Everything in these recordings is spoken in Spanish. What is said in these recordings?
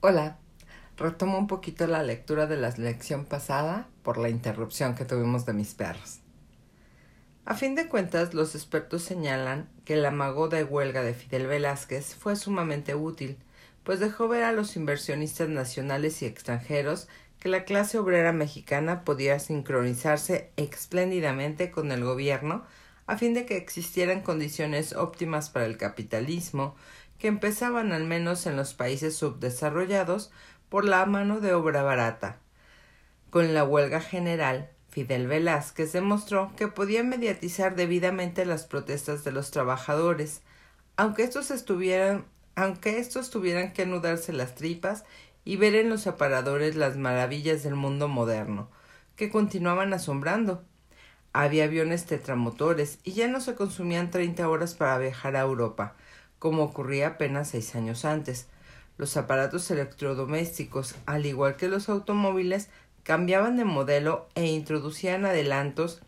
Hola, retomo un poquito la lectura de la lección pasada por la interrupción que tuvimos de mis perros. A fin de cuentas, los expertos señalan que el amago de huelga de Fidel Velázquez fue sumamente útil, pues dejó ver a los inversionistas nacionales y extranjeros que la clase obrera mexicana podía sincronizarse espléndidamente con el gobierno a fin de que existieran condiciones óptimas para el capitalismo, que empezaban al menos en los países subdesarrollados por la mano de obra barata. Con la huelga general, Fidel Velázquez demostró que podía mediatizar debidamente las protestas de los trabajadores, aunque estos estuvieran aunque estos tuvieran que anudarse las tripas y ver en los aparadores las maravillas del mundo moderno, que continuaban asombrando. Había aviones tetramotores y ya no se consumían treinta horas para viajar a Europa, como ocurría apenas seis años antes. Los aparatos electrodomésticos, al igual que los automóviles, cambiaban de modelo e introducían adelantos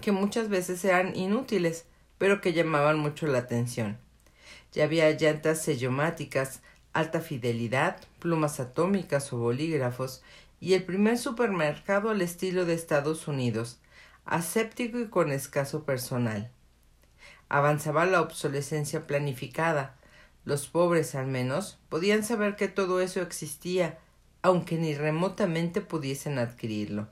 que muchas veces eran inútiles, pero que llamaban mucho la atención. Ya había llantas sellomáticas, alta fidelidad, plumas atómicas o bolígrafos, y el primer supermercado al estilo de Estados Unidos, aséptico y con escaso personal. Avanzaba la obsolescencia planificada. Los pobres, al menos, podían saber que todo eso existía, aunque ni remotamente pudiesen adquirirlo.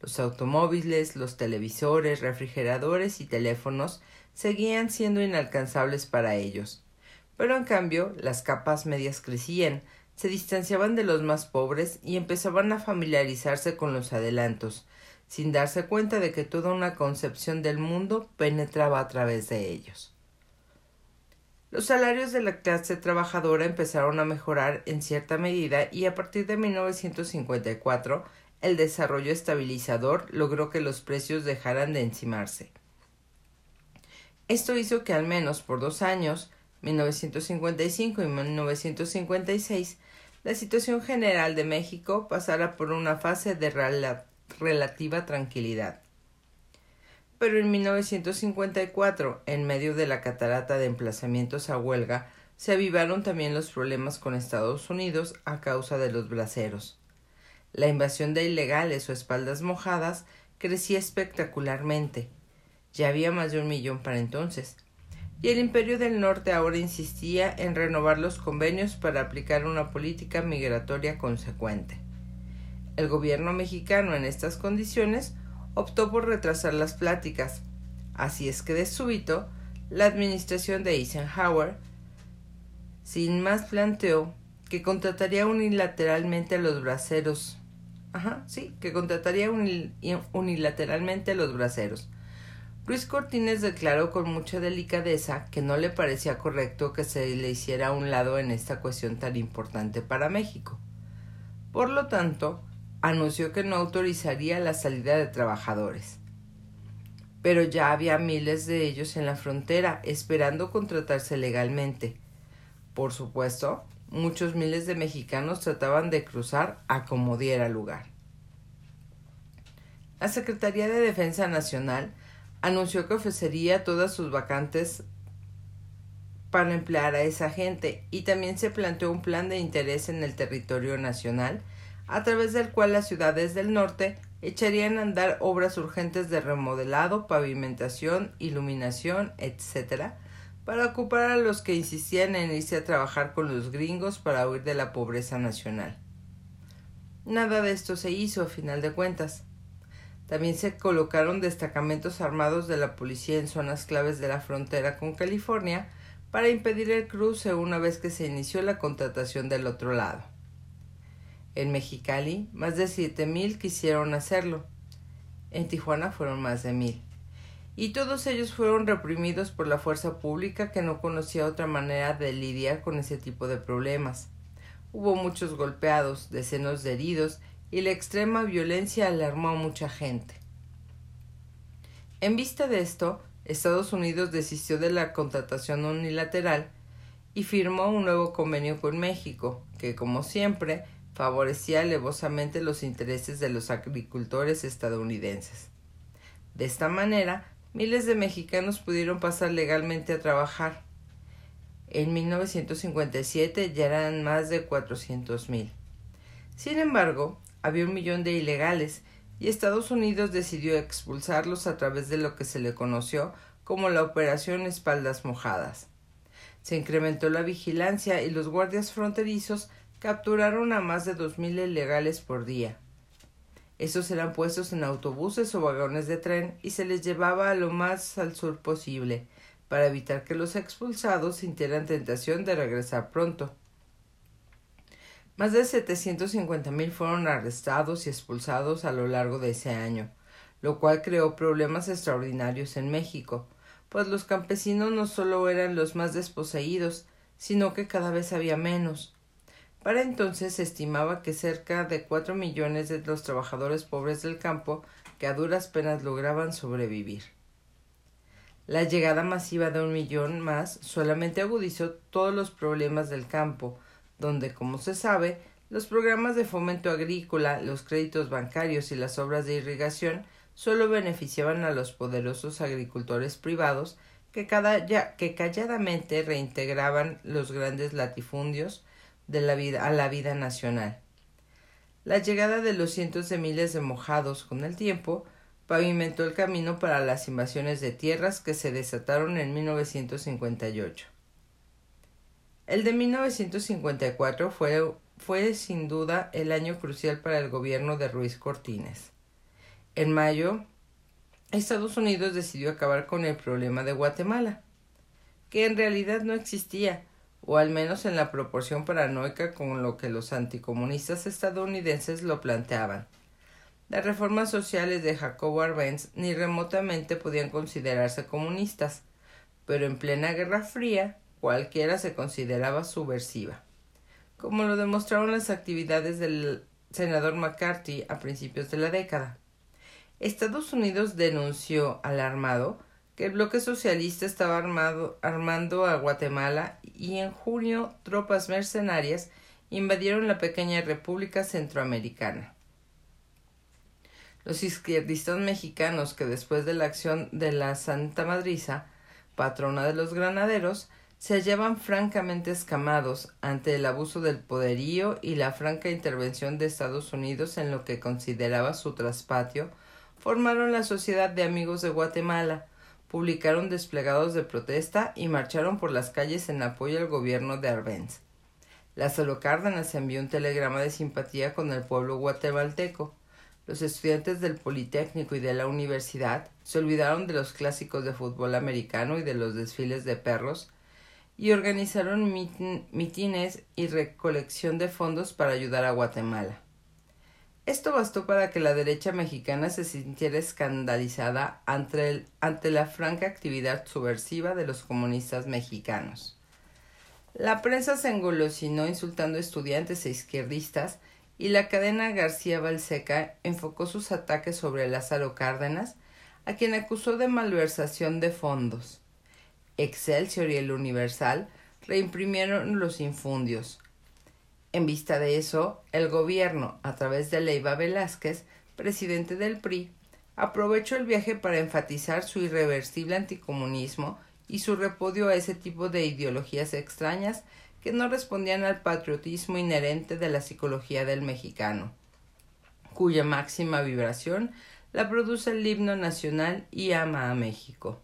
Los automóviles, los televisores, refrigeradores y teléfonos seguían siendo inalcanzables para ellos. Pero en cambio, las capas medias crecían, se distanciaban de los más pobres y empezaban a familiarizarse con los adelantos, sin darse cuenta de que toda una concepción del mundo penetraba a través de ellos. Los salarios de la clase trabajadora empezaron a mejorar en cierta medida y a partir de 1954 el desarrollo estabilizador logró que los precios dejaran de encimarse. Esto hizo que al menos por dos años, 1955 y 1956, la situación general de México pasara por una fase de relativa tranquilidad. Pero en 1954, en medio de la catarata de emplazamientos a huelga, se avivaron también los problemas con Estados Unidos a causa de los braceros. La invasión de ilegales o espaldas mojadas crecía espectacularmente. Ya había más de un millón para entonces. Y el Imperio del Norte ahora insistía en renovar los convenios para aplicar una política migratoria consecuente. El gobierno mexicano en estas condiciones optó por retrasar las pláticas. Así es que de súbito, la administración de Eisenhower sin más planteó que contrataría unilateralmente a los braceros. Ajá, sí, que contrataría unilateralmente a los braceros. Luis Cortines declaró con mucha delicadeza que no le parecía correcto que se le hiciera a un lado en esta cuestión tan importante para México. Por lo tanto, anunció que no autorizaría la salida de trabajadores. Pero ya había miles de ellos en la frontera esperando contratarse legalmente. Por supuesto, muchos miles de mexicanos trataban de cruzar a como diera lugar. La Secretaría de Defensa Nacional anunció que ofrecería todas sus vacantes para emplear a esa gente y también se planteó un plan de interés en el territorio nacional a través del cual las ciudades del norte echarían a andar obras urgentes de remodelado, pavimentación, iluminación, etc., para ocupar a los que insistían en irse a trabajar con los gringos para huir de la pobreza nacional. Nada de esto se hizo a final de cuentas. También se colocaron destacamentos armados de la policía en zonas claves de la frontera con California para impedir el cruce una vez que se inició la contratación del otro lado. En Mexicali, más de siete mil quisieron hacerlo. En Tijuana fueron más de mil. Y todos ellos fueron reprimidos por la fuerza pública que no conocía otra manera de lidiar con ese tipo de problemas. Hubo muchos golpeados, decenas de heridos, y la extrema violencia alarmó a mucha gente. En vista de esto, Estados Unidos desistió de la contratación unilateral y firmó un nuevo convenio con México, que, como siempre, favorecía alevosamente los intereses de los agricultores estadounidenses. De esta manera, miles de mexicanos pudieron pasar legalmente a trabajar. En 1957 ya eran más de 400.000. Sin embargo, había un millón de ilegales y Estados Unidos decidió expulsarlos a través de lo que se le conoció como la Operación Espaldas Mojadas. Se incrementó la vigilancia y los guardias fronterizos capturaron a más de dos mil ilegales por día. Estos eran puestos en autobuses o vagones de tren y se les llevaba a lo más al sur posible, para evitar que los expulsados sintieran tentación de regresar pronto. Más de 750.000 fueron arrestados y expulsados a lo largo de ese año, lo cual creó problemas extraordinarios en México, pues los campesinos no solo eran los más desposeídos, sino que cada vez había menos. Para entonces se estimaba que cerca de cuatro millones de los trabajadores pobres del campo que a duras penas lograban sobrevivir. La llegada masiva de un millón más solamente agudizó todos los problemas del campo, donde, como se sabe, los programas de fomento agrícola, los créditos bancarios y las obras de irrigación solo beneficiaban a los poderosos agricultores privados que, cada, ya, que calladamente reintegraban los grandes latifundios de la vida, a la vida nacional. La llegada de los cientos de miles de mojados con el tiempo pavimentó el camino para las invasiones de tierras que se desataron en 1958. El de 1954 fue, fue sin duda el año crucial para el gobierno de Ruiz Cortines. En mayo, Estados Unidos decidió acabar con el problema de Guatemala, que en realidad no existía, o al menos en la proporción paranoica con lo que los anticomunistas estadounidenses lo planteaban. Las reformas sociales de Jacobo Arbenz ni remotamente podían considerarse comunistas, pero en plena Guerra Fría cualquiera se consideraba subversiva, como lo demostraron las actividades del senador McCarthy a principios de la década. Estados Unidos denunció alarmado que el bloque socialista estaba armado, armando a Guatemala y en junio tropas mercenarias invadieron la pequeña República Centroamericana. Los izquierdistas mexicanos que después de la acción de la Santa Madriza, patrona de los granaderos, se hallaban francamente escamados ante el abuso del poderío y la franca intervención de Estados Unidos en lo que consideraba su traspatio, formaron la Sociedad de Amigos de Guatemala, publicaron desplegados de protesta y marcharon por las calles en apoyo al gobierno de Arbenz. Lázaro Cárdenas envió un telegrama de simpatía con el pueblo guatemalteco. Los estudiantes del Politécnico y de la universidad se olvidaron de los clásicos de fútbol americano y de los desfiles de perros y organizaron mitines y recolección de fondos para ayudar a Guatemala. Esto bastó para que la derecha mexicana se sintiera escandalizada ante, ante la franca actividad subversiva de los comunistas mexicanos. La prensa se engolosinó insultando estudiantes e izquierdistas y la cadena García Balseca enfocó sus ataques sobre Lázaro Cárdenas, a quien acusó de malversación de fondos. Excelsior y el Universal reimprimieron los infundios. En vista de eso, el gobierno, a través de Leiva Velázquez, presidente del PRI, aprovechó el viaje para enfatizar su irreversible anticomunismo y su repudio a ese tipo de ideologías extrañas que no respondían al patriotismo inherente de la psicología del mexicano, cuya máxima vibración la produce el himno nacional y ama a México.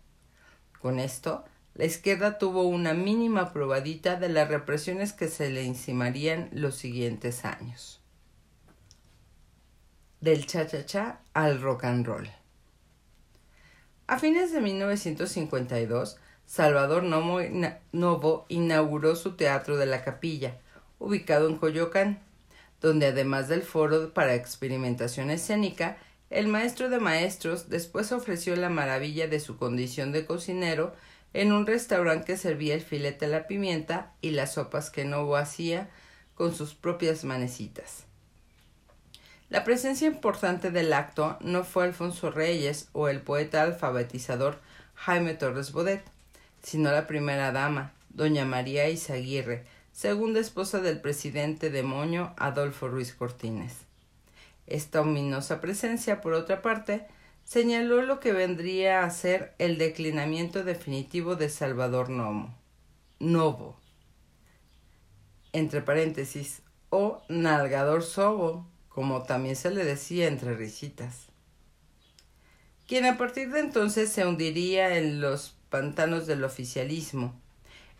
Con esto, la izquierda tuvo una mínima probadita de las represiones que se le encimarían los siguientes años. Del cha-cha-cha al rock and roll. A fines de 1952, Salvador Novo inauguró su Teatro de la Capilla, ubicado en Coyoacán, donde además del foro para experimentación escénica, el maestro de maestros después ofreció la maravilla de su condición de cocinero en un restaurante que servía el filete a la pimienta y las sopas que no hacía con sus propias manecitas. La presencia importante del acto no fue Alfonso Reyes o el poeta alfabetizador Jaime Torres Bodet, sino la primera dama, doña María Izaguirre, segunda esposa del presidente de Adolfo Ruiz Cortines. Esta ominosa presencia, por otra parte, señaló lo que vendría a ser el declinamiento definitivo de Salvador Nomo. Novo. entre paréntesis, o nalgador sobo, como también se le decía entre risitas, quien a partir de entonces se hundiría en los pantanos del oficialismo.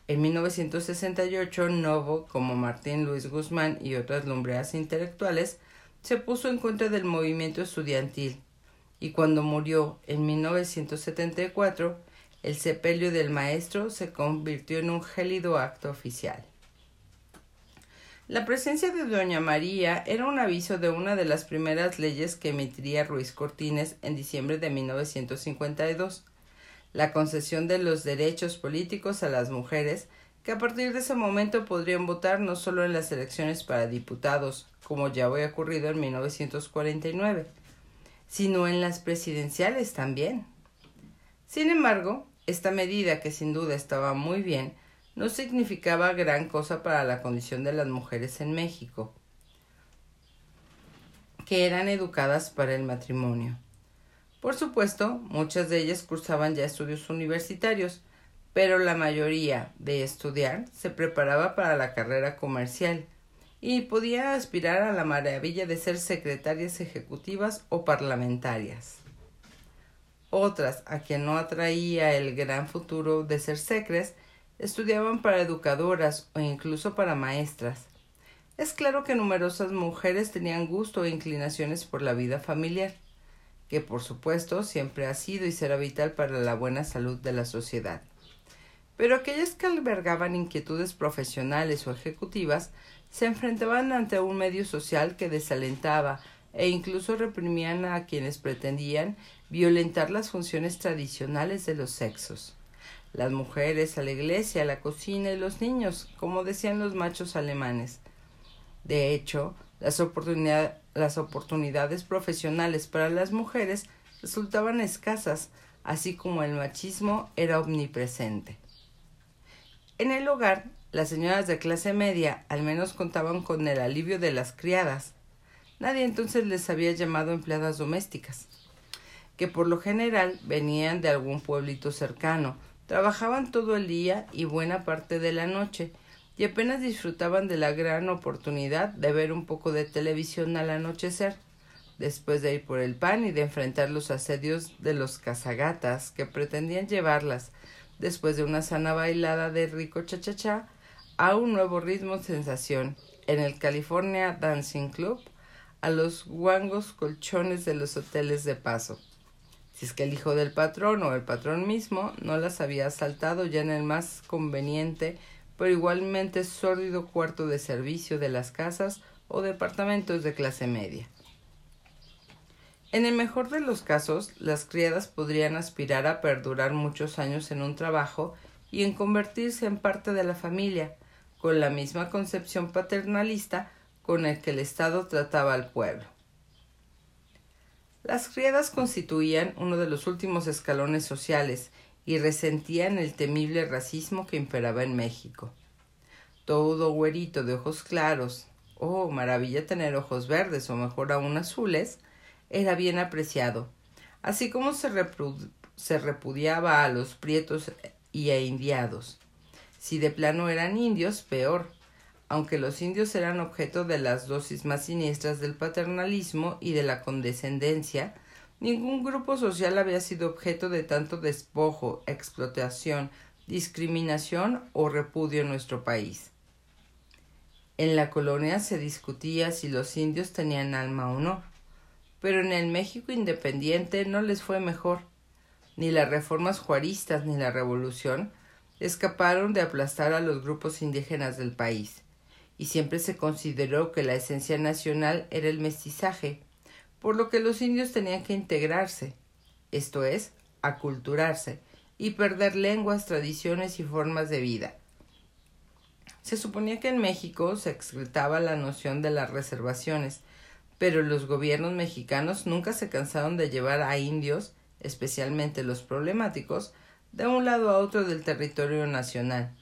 En 1968, Novo, como Martín Luis Guzmán y otras lumbreras intelectuales, se puso en contra del movimiento estudiantil, y cuando murió en 1974, el sepelio del maestro se convirtió en un gélido acto oficial. La presencia de Doña María era un aviso de una de las primeras leyes que emitiría Ruiz Cortines en diciembre de 1952, la concesión de los derechos políticos a las mujeres, que a partir de ese momento podrían votar no solo en las elecciones para diputados, como ya había ocurrido en 1949, sino en las presidenciales también. Sin embargo, esta medida, que sin duda estaba muy bien, no significaba gran cosa para la condición de las mujeres en México, que eran educadas para el matrimonio. Por supuesto, muchas de ellas cursaban ya estudios universitarios, pero la mayoría de estudiar se preparaba para la carrera comercial y podía aspirar a la maravilla de ser secretarias ejecutivas o parlamentarias. Otras, a quien no atraía el gran futuro de ser secres, Estudiaban para educadoras o incluso para maestras. Es claro que numerosas mujeres tenían gusto e inclinaciones por la vida familiar, que por supuesto siempre ha sido y será vital para la buena salud de la sociedad. Pero aquellas que albergaban inquietudes profesionales o ejecutivas se enfrentaban ante un medio social que desalentaba e incluso reprimían a quienes pretendían violentar las funciones tradicionales de los sexos las mujeres a la iglesia, a la cocina y los niños, como decían los machos alemanes. De hecho, las, las oportunidades profesionales para las mujeres resultaban escasas, así como el machismo era omnipresente. En el hogar, las señoras de clase media al menos contaban con el alivio de las criadas. Nadie entonces les había llamado empleadas domésticas, que por lo general venían de algún pueblito cercano, Trabajaban todo el día y buena parte de la noche, y apenas disfrutaban de la gran oportunidad de ver un poco de televisión al anochecer, después de ir por el pan y de enfrentar los asedios de los cazagatas que pretendían llevarlas, después de una sana bailada de rico chachachá, a un nuevo ritmo sensación en el California Dancing Club, a los guangos colchones de los hoteles de paso si es que el hijo del patrón o el patrón mismo no las había asaltado ya en el más conveniente pero igualmente sórdido cuarto de servicio de las casas o departamentos de clase media. En el mejor de los casos, las criadas podrían aspirar a perdurar muchos años en un trabajo y en convertirse en parte de la familia, con la misma concepción paternalista con el que el Estado trataba al pueblo. Las criadas constituían uno de los últimos escalones sociales y resentían el temible racismo que imperaba en México. Todo güerito de ojos claros, oh, maravilla tener ojos verdes o mejor aún azules, era bien apreciado, así como se, repudiaba a los prietos y a indiados. Si de plano eran indios, peor, aunque los indios eran objeto de las dosis más siniestras del paternalismo y de la condescendencia, ningún grupo social había sido objeto de tanto despojo, explotación, discriminación o repudio en nuestro país. En la colonia se discutía si los indios tenían alma o no, pero en el México independiente no les fue mejor. Ni las reformas juaristas ni la revolución escaparon de aplastar a los grupos indígenas del país y siempre se consideró que la esencia nacional era el mestizaje, por lo que los indios tenían que integrarse, esto es, aculturarse, y perder lenguas, tradiciones y formas de vida. Se suponía que en México se excretaba la noción de las reservaciones, pero los gobiernos mexicanos nunca se cansaron de llevar a indios, especialmente los problemáticos, de un lado a otro del territorio nacional,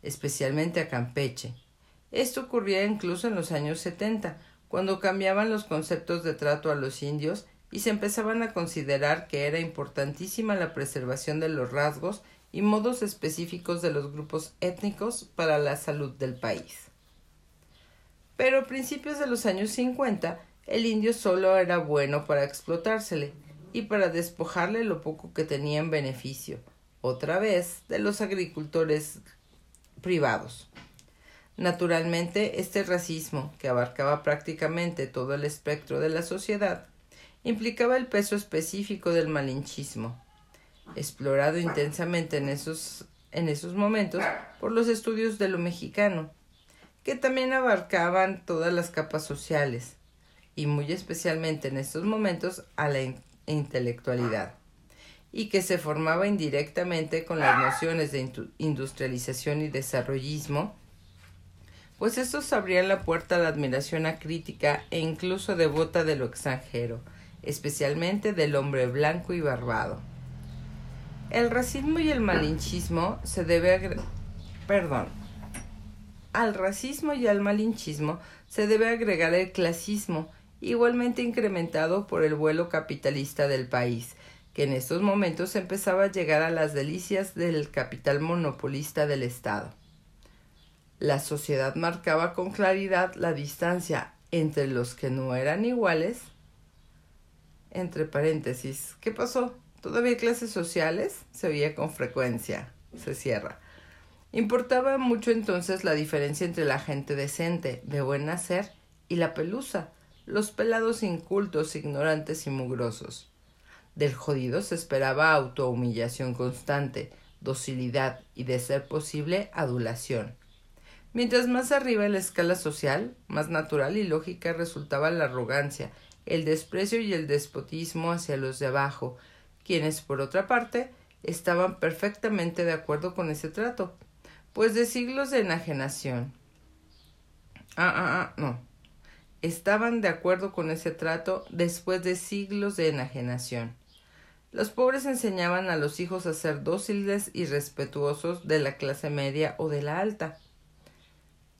especialmente a Campeche, esto ocurría incluso en los años 70, cuando cambiaban los conceptos de trato a los indios y se empezaban a considerar que era importantísima la preservación de los rasgos y modos específicos de los grupos étnicos para la salud del país. Pero a principios de los años 50 el indio solo era bueno para explotársele y para despojarle lo poco que tenía en beneficio, otra vez, de los agricultores privados. Naturalmente, este racismo, que abarcaba prácticamente todo el espectro de la sociedad, implicaba el peso específico del malinchismo, explorado intensamente en esos, en esos momentos por los estudios de lo mexicano, que también abarcaban todas las capas sociales, y muy especialmente en estos momentos a la intelectualidad, y que se formaba indirectamente con las nociones de industrialización y desarrollismo, pues estos abrían la puerta a la admiración acrítica e incluso devota de lo extranjero, especialmente del hombre blanco y barbado. El racismo y el malinchismo se debe perdón, al racismo y al malinchismo se debe agregar el clasismo, igualmente incrementado por el vuelo capitalista del país, que en estos momentos empezaba a llegar a las delicias del capital monopolista del Estado. La sociedad marcaba con claridad la distancia entre los que no eran iguales. Entre paréntesis, ¿qué pasó? ¿Todavía clases sociales? Se veía con frecuencia. Se cierra Importaba mucho entonces la diferencia entre la gente decente, de buen nacer, y la pelusa, los pelados incultos, ignorantes y mugrosos. Del jodido se esperaba autohumillación constante, docilidad y, de ser posible, adulación. Mientras más arriba en la escala social, más natural y lógica resultaba la arrogancia, el desprecio y el despotismo hacia los de abajo, quienes, por otra parte, estaban perfectamente de acuerdo con ese trato, pues de siglos de enajenación. Ah, ah, ah, no. Estaban de acuerdo con ese trato después de siglos de enajenación. Los pobres enseñaban a los hijos a ser dóciles y respetuosos de la clase media o de la alta,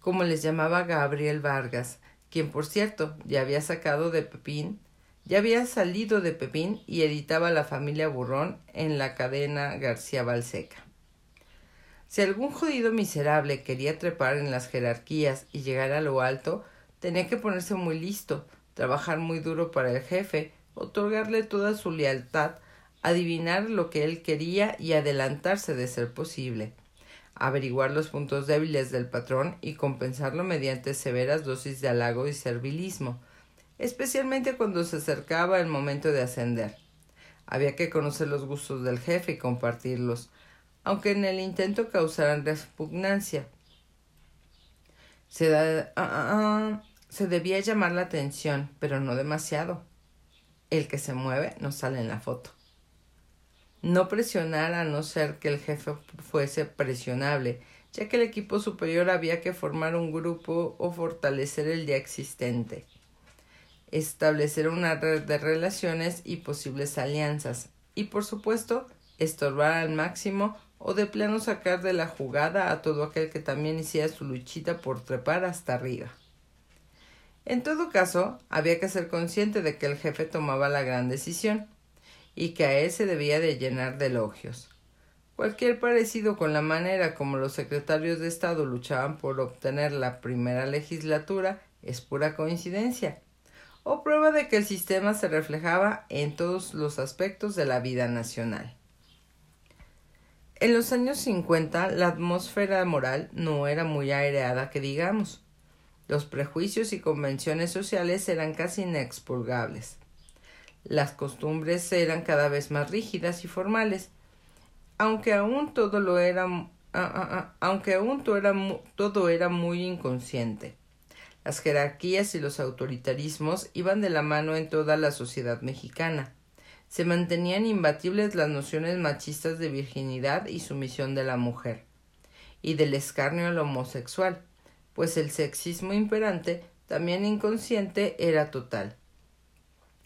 como les llamaba Gabriel Vargas, quien por cierto ya había sacado de Pepín, ya había salido de Pepín y editaba La familia Burrón en la cadena García Balseca. Si algún jodido miserable quería trepar en las jerarquías y llegar a lo alto, tenía que ponerse muy listo, trabajar muy duro para el jefe, otorgarle toda su lealtad, adivinar lo que él quería y adelantarse de ser posible, averiguar los puntos débiles del patrón y compensarlo mediante severas dosis de halago y servilismo, especialmente cuando se acercaba el momento de ascender. Había que conocer los gustos del jefe y compartirlos, aunque en el intento causaran repugnancia. Se, ah, ah, ah, se debía llamar la atención, pero no demasiado. El que se mueve no sale en la foto. No presionar a no ser que el jefe fuese presionable, ya que el equipo superior había que formar un grupo o fortalecer el ya existente, establecer una red de relaciones y posibles alianzas, y por supuesto, estorbar al máximo o de plano sacar de la jugada a todo aquel que también hiciera su luchita por trepar hasta arriba. En todo caso, había que ser consciente de que el jefe tomaba la gran decisión y que a él se debía de llenar de elogios. Cualquier parecido con la manera como los secretarios de Estado luchaban por obtener la primera legislatura es pura coincidencia, o prueba de que el sistema se reflejaba en todos los aspectos de la vida nacional. En los años 50 la atmósfera moral no era muy aireada que digamos. Los prejuicios y convenciones sociales eran casi inexpurgables. Las costumbres eran cada vez más rígidas y formales, aunque aún todo lo era ah, ah, ah, aunque aún todo era, todo era muy inconsciente. Las jerarquías y los autoritarismos iban de la mano en toda la sociedad mexicana se mantenían imbatibles las nociones machistas de virginidad y sumisión de la mujer, y del escarnio al homosexual, pues el sexismo imperante, también inconsciente, era total.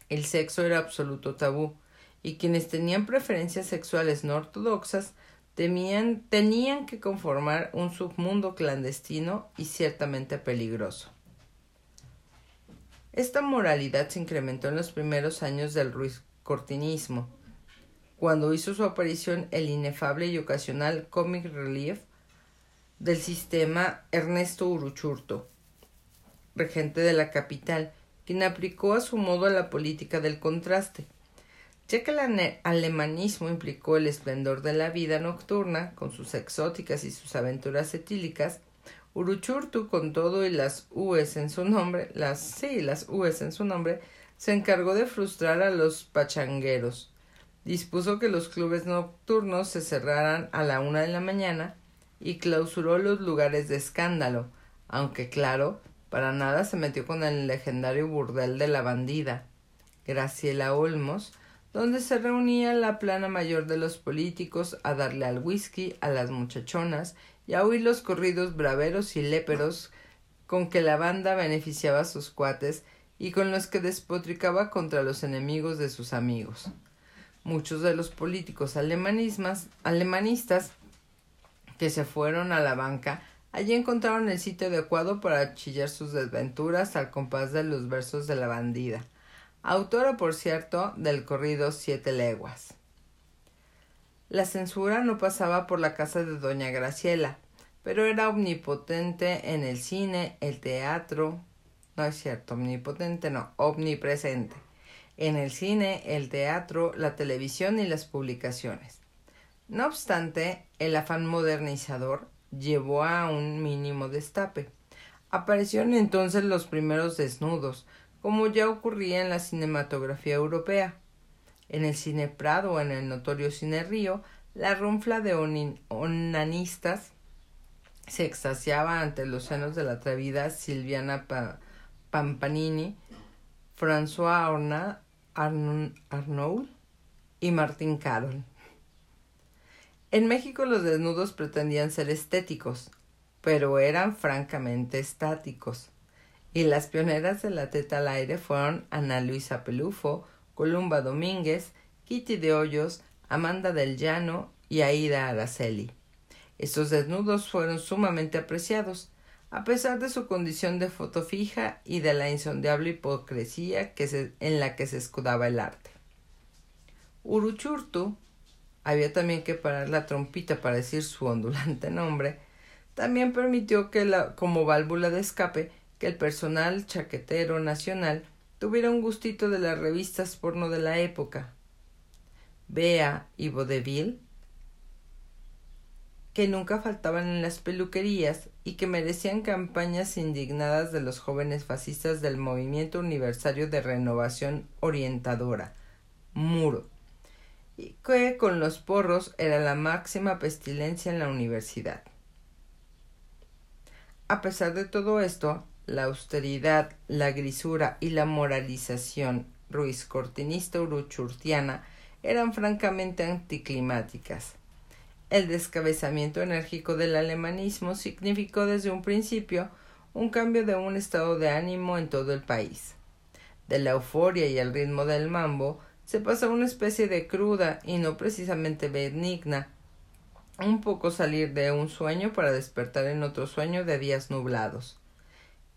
El sexo era absoluto tabú, y quienes tenían preferencias sexuales no ortodoxas tenían que conformar un submundo clandestino y ciertamente peligroso. Esta moralidad se incrementó en los primeros años del cortinismo, cuando hizo su aparición el inefable y ocasional comic relief del sistema Ernesto Uruchurto. regente de la capital, quien aplicó a su modo la política del contraste. Ya que el alemanismo implicó el esplendor de la vida nocturna, con sus exóticas y sus aventuras etílicas, Uruchurtu, con todo y las U's en su nombre, las sí, las U's en su nombre, se encargó de frustrar a los pachangueros. Dispuso que los clubes nocturnos se cerraran a la una de la mañana y clausuró los lugares de escándalo, aunque claro, para nada se metió con el legendario burdel de la bandida, Graciela Olmos, donde se reunía la plana mayor de los políticos a darle al whisky a las muchachonas y a oír los corridos braveros y léperos con que la banda beneficiaba a sus cuates y con los que despotricaba contra los enemigos de sus amigos. Muchos de los políticos alemanistas que se fueron a la banca allí encontraron el sitio adecuado para chillar sus desventuras al compás de los versos de la bandida, autora, por cierto, del corrido Siete Leguas. La censura no pasaba por la casa de doña Graciela, pero era omnipotente en el cine, el teatro, no es cierto, omnipotente no, omnipresente. En el cine, el teatro, la televisión y las publicaciones. No obstante, el afán modernizador llevó a un mínimo destape. Aparecieron entonces los primeros desnudos, como ya ocurría en la cinematografía europea. En el cine Prado o en el notorio cine Río, la runfla de onanistas se extasiaba ante los senos de la atrevida Silviana Pampanini, François Arnaud y Martín Carol. En México los desnudos pretendían ser estéticos, pero eran francamente estáticos. Y las pioneras de la teta al aire fueron Ana Luisa Pelufo, Columba Domínguez, Kitty de Hoyos, Amanda del Llano y Aida Araceli. Estos desnudos fueron sumamente apreciados, a pesar de su condición de foto fija y de la insondable hipocresía en la que se escudaba el arte. Uruchurtu había también que parar la trompita para decir su ondulante nombre, también permitió que la, como válvula de escape que el personal chaquetero nacional tuviera un gustito de las revistas porno de la época. Bea y Vaudeville que nunca faltaban en las peluquerías y que merecían campañas indignadas de los jóvenes fascistas del movimiento universario de renovación orientadora, Muro, y que con los porros era la máxima pestilencia en la universidad. A pesar de todo esto, la austeridad, la grisura y la moralización ruiz cortinista uruchurtiana eran francamente anticlimáticas el descabezamiento enérgico del alemanismo significó desde un principio un cambio de un estado de ánimo en todo el país. De la euforia y el ritmo del mambo se pasó a una especie de cruda y no precisamente benigna, un poco salir de un sueño para despertar en otro sueño de días nublados.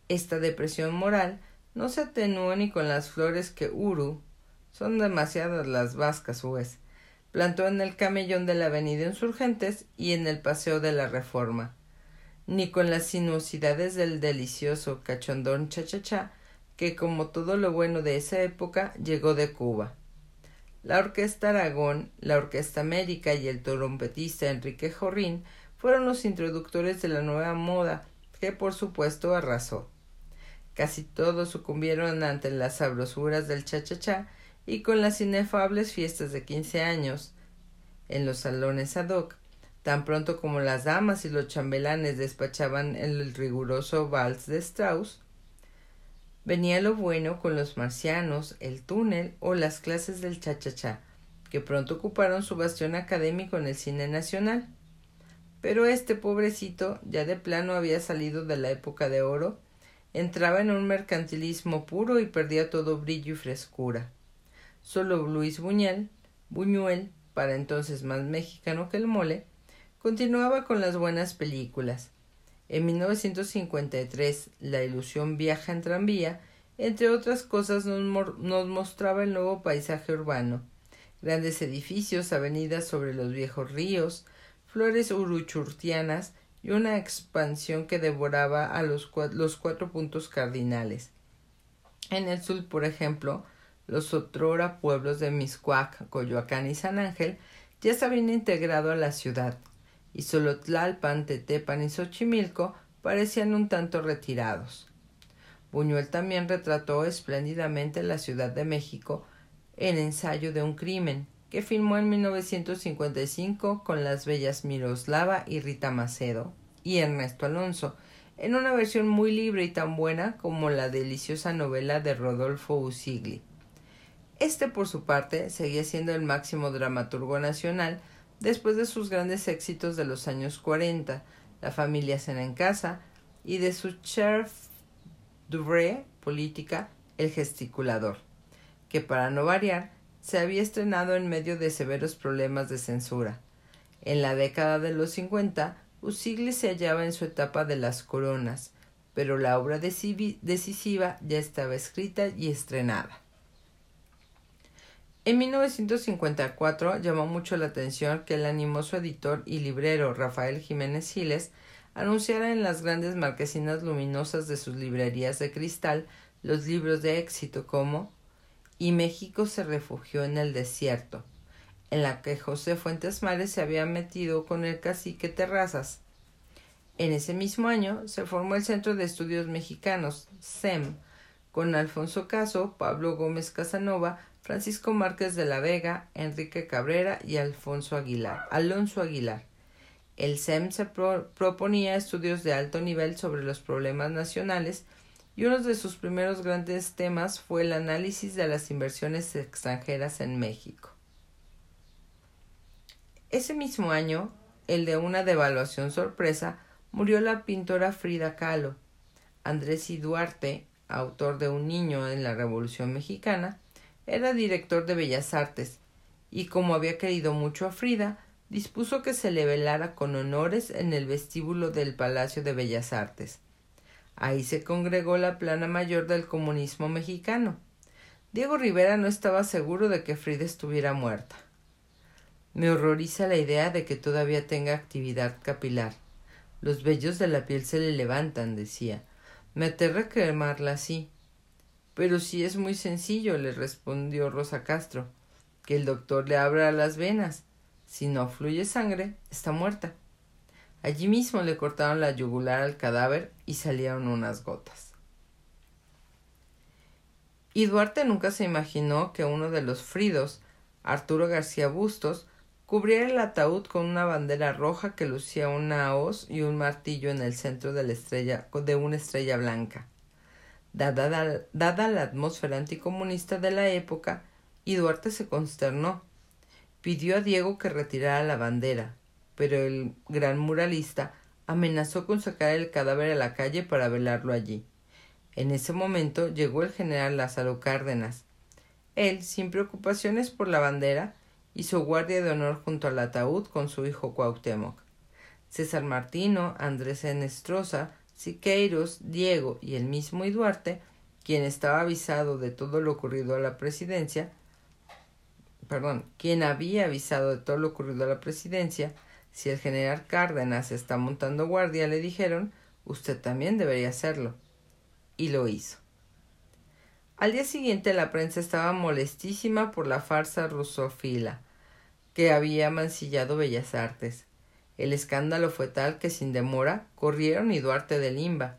Esta depresión moral no se atenúa ni con las flores que Uru son demasiadas las vascas, pues plantó en el camellón de la avenida Insurgentes y en el paseo de la Reforma, ni con las sinuosidades del delicioso cachondón chachachá que como todo lo bueno de esa época llegó de Cuba. La Orquesta Aragón, la Orquesta América y el trompetista Enrique Jorrín fueron los introductores de la nueva moda que por supuesto arrasó. Casi todos sucumbieron ante las sabrosuras del chachachá y con las inefables fiestas de quince años en los salones ad hoc, tan pronto como las damas y los chambelanes despachaban el riguroso vals de Strauss, venía lo bueno con los marcianos, el túnel o las clases del cha-cha-cha, que pronto ocuparon su bastión académico en el cine nacional. Pero este pobrecito ya de plano había salido de la época de oro, entraba en un mercantilismo puro y perdía todo brillo y frescura. Solo Luis Buñuel, Buñuel, para entonces más mexicano que el mole, continuaba con las buenas películas. En 1953, La ilusión viaja en tranvía, entre otras cosas, nos, mostraba el nuevo paisaje urbano, grandes edificios, avenidas sobre los viejos ríos, flores uruchurtianas y una expansión que devoraba a los, los cuatro puntos cardinales. En el sur, por ejemplo, los otrora pueblos de Miscuac, Coyoacán y San Ángel ya se habían integrado a la ciudad, y solo Tlalpan, Tetepan y Xochimilco parecían un tanto retirados. Buñuel también retrató espléndidamente la Ciudad de México en Ensayo de un crimen, que filmó en 1955 con las bellas Miroslava y Rita Macedo y Ernesto Alonso, en una versión muy libre y tan buena como la deliciosa novela de Rodolfo Usigli. Este, por su parte, seguía siendo el máximo dramaturgo nacional después de sus grandes éxitos de los años 40, La familia cena en casa, y de su chef d'oeuvre política, El gesticulador, que para no variar, se había estrenado en medio de severos problemas de censura. En la década de los 50, Usigli se hallaba en su etapa de las coronas, pero la obra decisiva ya estaba escrita y estrenada. En 1954 llamó mucho la atención que el animoso editor y librero Rafael Jiménez Giles anunciara en las grandes marquesinas luminosas de sus librerías de cristal los libros de éxito como Y México se refugió en el desierto, en la que José Fuentes Mares se había metido con el cacique Terrazas. En ese mismo año se formó el Centro de Estudios Mexicanos, CEM, con Alfonso Caso, Pablo Gómez Casanova, Francisco Márquez de la Vega, Enrique Cabrera y Alfonso Aguilar, Alonso Aguilar. El SEM se proponía estudios de alto nivel sobre los problemas nacionales y uno de sus primeros grandes temas fue el análisis de las inversiones extranjeras en México. Ese mismo año, el de una devaluación sorpresa, murió la pintora Frida Kahlo. Andrés y Duarte, autor de Un niño en la Revolución Mexicana, era director de Bellas Artes, y como había querido mucho a Frida, dispuso que se le velara con honores en el vestíbulo del Palacio de Bellas Artes. Ahí se congregó la plana mayor del comunismo mexicano. Diego Rivera no estaba seguro de que Frida estuviera muerta. Me horroriza la idea de que todavía tenga actividad capilar. Los vellos de la piel se le levantan, decía. Me aterra quemarla así. Pero sí es muy sencillo, le respondió Rosa Castro, que el doctor le abra las venas. Si no fluye sangre, está muerta. Allí mismo le cortaron la yugular al cadáver y salieron unas gotas. Y Duarte nunca se imaginó que uno de los fridos, Arturo García Bustos, cubriera el ataúd con una bandera roja que lucía una hoz y un martillo en el centro de la estrella de una estrella blanca. Dada, la atmósfera anticomunista de la época, y Duarte se consternó. Pidió a Diego que retirara la bandera, pero el gran muralista amenazó con sacar el cadáver a la calle para velarlo allí. En ese momento llegó el general Lázaro Cárdenas. Él, sin preocupaciones por la bandera, hizo guardia de honor junto al ataúd con su hijo Cuauhtémoc. César Martino, Andrés Enestrosa, Siqueiros, Diego y el mismo Duarte, quien estaba avisado de todo lo ocurrido a la presidencia, perdón, quien había avisado de todo lo ocurrido a la presidencia, si el general Cárdenas está montando guardia, le dijeron, usted también debería hacerlo. Y lo hizo. Al día siguiente la prensa estaba molestísima por la farsa rusofila que había mancillado Bellas Artes. El escándalo fue tal que sin demora corrieron y Duarte de Limba.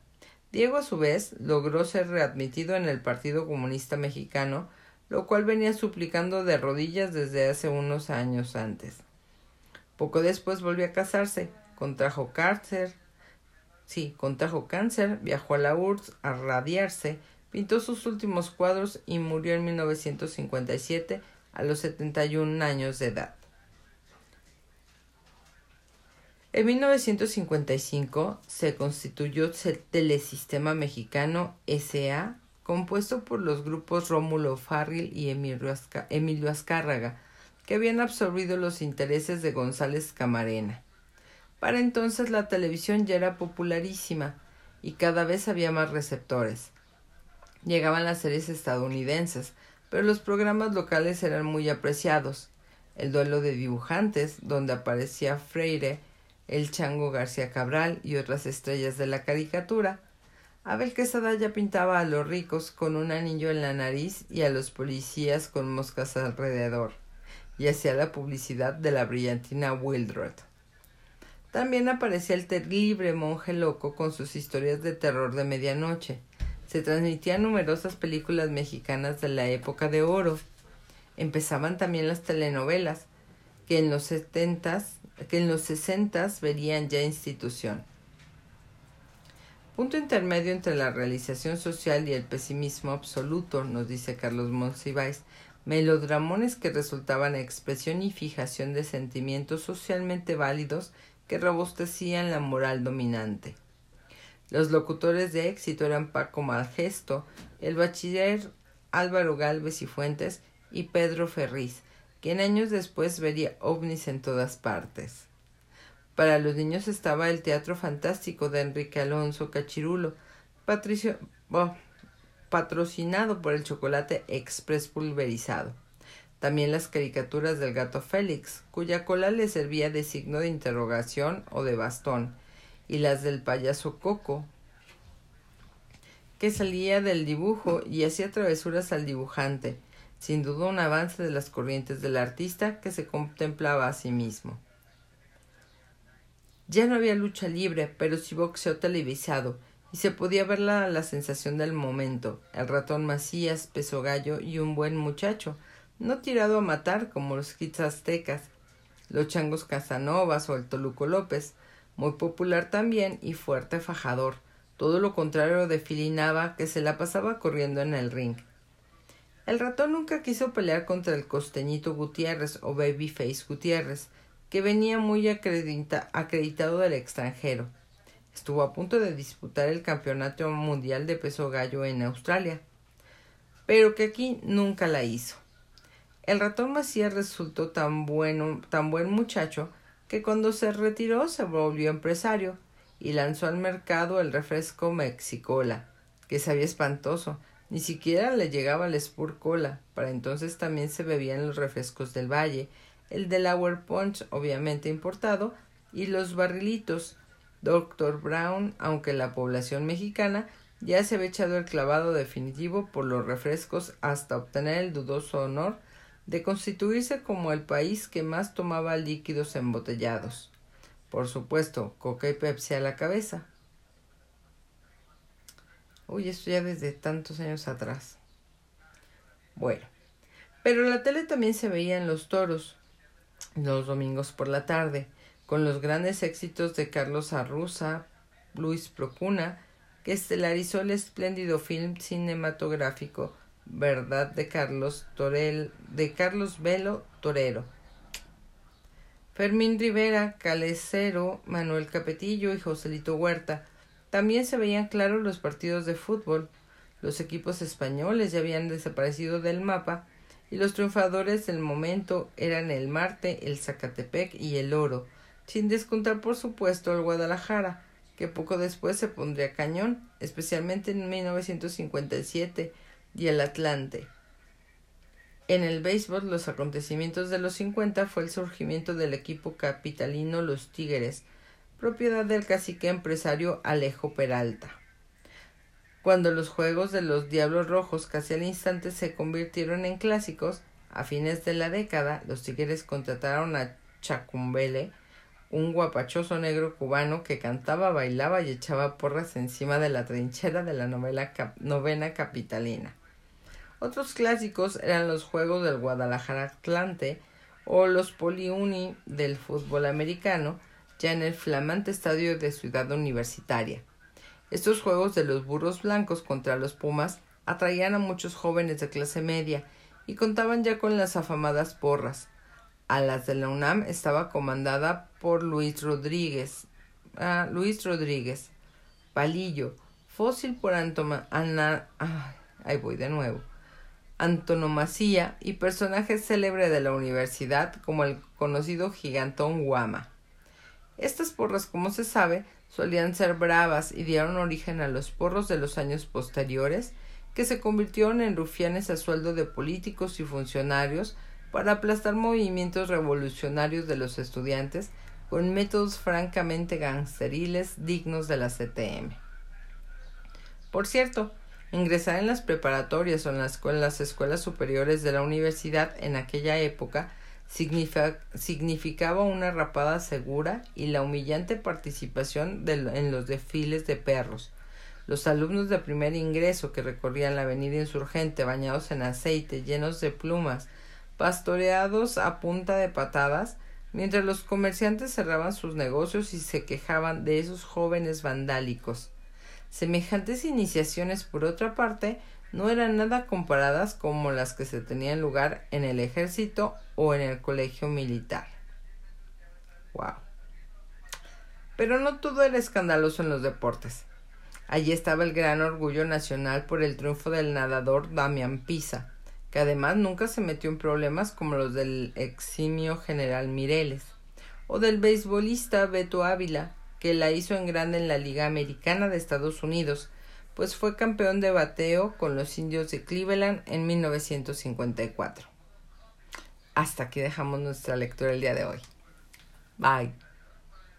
Diego a su vez logró ser readmitido en el Partido Comunista Mexicano, lo cual venía suplicando de rodillas desde hace unos años antes. Poco después volvió a casarse, contrajo cáncer, sí, contrajo cáncer, viajó a la URSS a radiarse, pintó sus últimos cuadros y murió en 1957 a los 71 años de edad. En 1955 se constituyó el Telesistema Mexicano S.A., compuesto por los grupos Rómulo Farril y Emilio Azcárraga, que habían absorbido los intereses de González Camarena. Para entonces la televisión ya era popularísima y cada vez había más receptores. Llegaban las series estadounidenses, pero los programas locales eran muy apreciados. El duelo de dibujantes, donde aparecía Freire, el Chango García Cabral y otras estrellas de la caricatura, Abel Quesada ya pintaba a los ricos con un anillo en la nariz y a los policías con moscas alrededor, y hacía la publicidad de la brillantina Wildred. También aparecía el terrible monje loco con sus historias de terror de medianoche. Se transmitían numerosas películas mexicanas de la época de oro. Empezaban también las telenovelas, que en los setentas, que en los sesentas verían ya institución. Punto intermedio entre la realización social y el pesimismo absoluto, nos dice Carlos Monsiváis, melodramones que resultaban expresión y fijación de sentimientos socialmente válidos que robustecían la moral dominante. Los locutores de éxito eran Paco Malgesto, el bachiller Álvaro Galvez y Fuentes y Pedro Ferriz, quien años después vería ovnis en todas partes. Para los niños estaba el Teatro Fantástico de Enrique Alonso Cachirulo, patricio, patrocinado por el chocolate express pulverizado. También las caricaturas del gato Félix, cuya cola le servía de signo de interrogación o de bastón, y las del payaso Coco, que salía del dibujo y hacía travesuras al dibujante, sin duda un avance de las corrientes del artista que se contemplaba a sí mismo. Ya no había lucha libre, pero sí boxeo televisado, y se podía ver la, la sensación del momento, el ratón Macías, peso gallo y un buen muchacho, no tirado a matar como los hits aztecas, los changos Casanovas o el Toluco López, muy popular también y fuerte fajador, todo lo contrario de Filinaba que se la pasaba corriendo en el ring. El ratón nunca quiso pelear contra el costeñito Gutiérrez o Babyface Gutiérrez, que venía muy acreditado del extranjero. Estuvo a punto de disputar el campeonato mundial de peso gallo en Australia, pero que aquí nunca la hizo. El ratón Macías resultó tan bueno, tan buen muchacho, que cuando se retiró se volvió empresario y lanzó al mercado el refresco Mexicola, que sabía espantoso, ni siquiera le llegaba el Spur Cola, para entonces también se bebían los refrescos del Valle, el Delaware Punch, obviamente importado, y los barrilitos Dr. Brown, aunque la población mexicana ya se había echado el clavado definitivo por los refrescos hasta obtener el dudoso honor de constituirse como el país que más tomaba líquidos embotellados. Por supuesto, Coca y Pepsi a la cabeza. Uy, esto ya desde tantos años atrás. Bueno, pero la tele también se veía en los toros, los domingos por la tarde, con los grandes éxitos de Carlos Arruza, Luis Procuna, que estelarizó el espléndido film cinematográfico Verdad de Carlos Torel, de Carlos Velo Torero. Fermín Rivera, Calecero, Manuel Capetillo y Joselito Huerta. También se veían claros los partidos de fútbol. Los equipos españoles ya habían desaparecido del mapa y los triunfadores del momento eran el Marte, el Zacatepec y el Oro, sin descontar por supuesto el Guadalajara, que poco después se pondría cañón, especialmente en 1957 y el Atlante. En el béisbol, los acontecimientos de los 50 fue el surgimiento del equipo capitalino Los Tigres, propiedad del cacique empresario Alejo Peralta. Cuando los juegos de los Diablos Rojos casi al instante se convirtieron en clásicos, a fines de la década, los Tigres contrataron a Chacumbele, un guapachoso negro cubano que cantaba, bailaba y echaba porras encima de la trinchera de la novena capitalina. Otros clásicos eran los Juegos del Guadalajara Atlante o los Poliuni del fútbol americano, ya en el flamante estadio de Ciudad Universitaria. Estos juegos de los burros blancos contra los pumas atraían a muchos jóvenes de clase media y contaban ya con las afamadas porras. A las de la UNAM estaba comandada por Luis Rodríguez, ah, Luis Rodríguez, Palillo, fósil por Antoma, ahí voy de nuevo antonomasía y personaje célebre de la universidad como el conocido gigantón Guama. Estas porras, como se sabe, solían ser bravas y dieron origen a los porros de los años posteriores, que se convirtieron en rufianes a sueldo de políticos y funcionarios para aplastar movimientos revolucionarios de los estudiantes con métodos francamente gangsteriles dignos de la CTM. Por cierto, ingresar en las preparatorias o en las escuelas, superiores de la universidad en aquella época significaba una rapada segura y la humillante participación en los desfiles de perros. Los alumnos de primer ingreso que recorrían la avenida insurgente bañados en aceite, llenos de plumas, pastoreados a punta de patadas, mientras los comerciantes cerraban sus negocios y se quejaban de esos jóvenes vandálicos. Semejantes iniciaciones, por otra parte, no eran nada comparadas como las que se tenían lugar en el ejército o en el colegio militar. Wow. Pero no todo era escandaloso en los deportes. Allí estaba el gran orgullo nacional por el triunfo del nadador Damian Pisa, que además nunca se metió en problemas como los del eximio general Mireles, o del beisbolista Beto Ávila, que la hizo en grande en la Liga Americana de Estados Unidos, pues fue campeón de bateo con los indios de Cleveland en 1954. Hasta aquí dejamos nuestra lectura el día de hoy. Bye.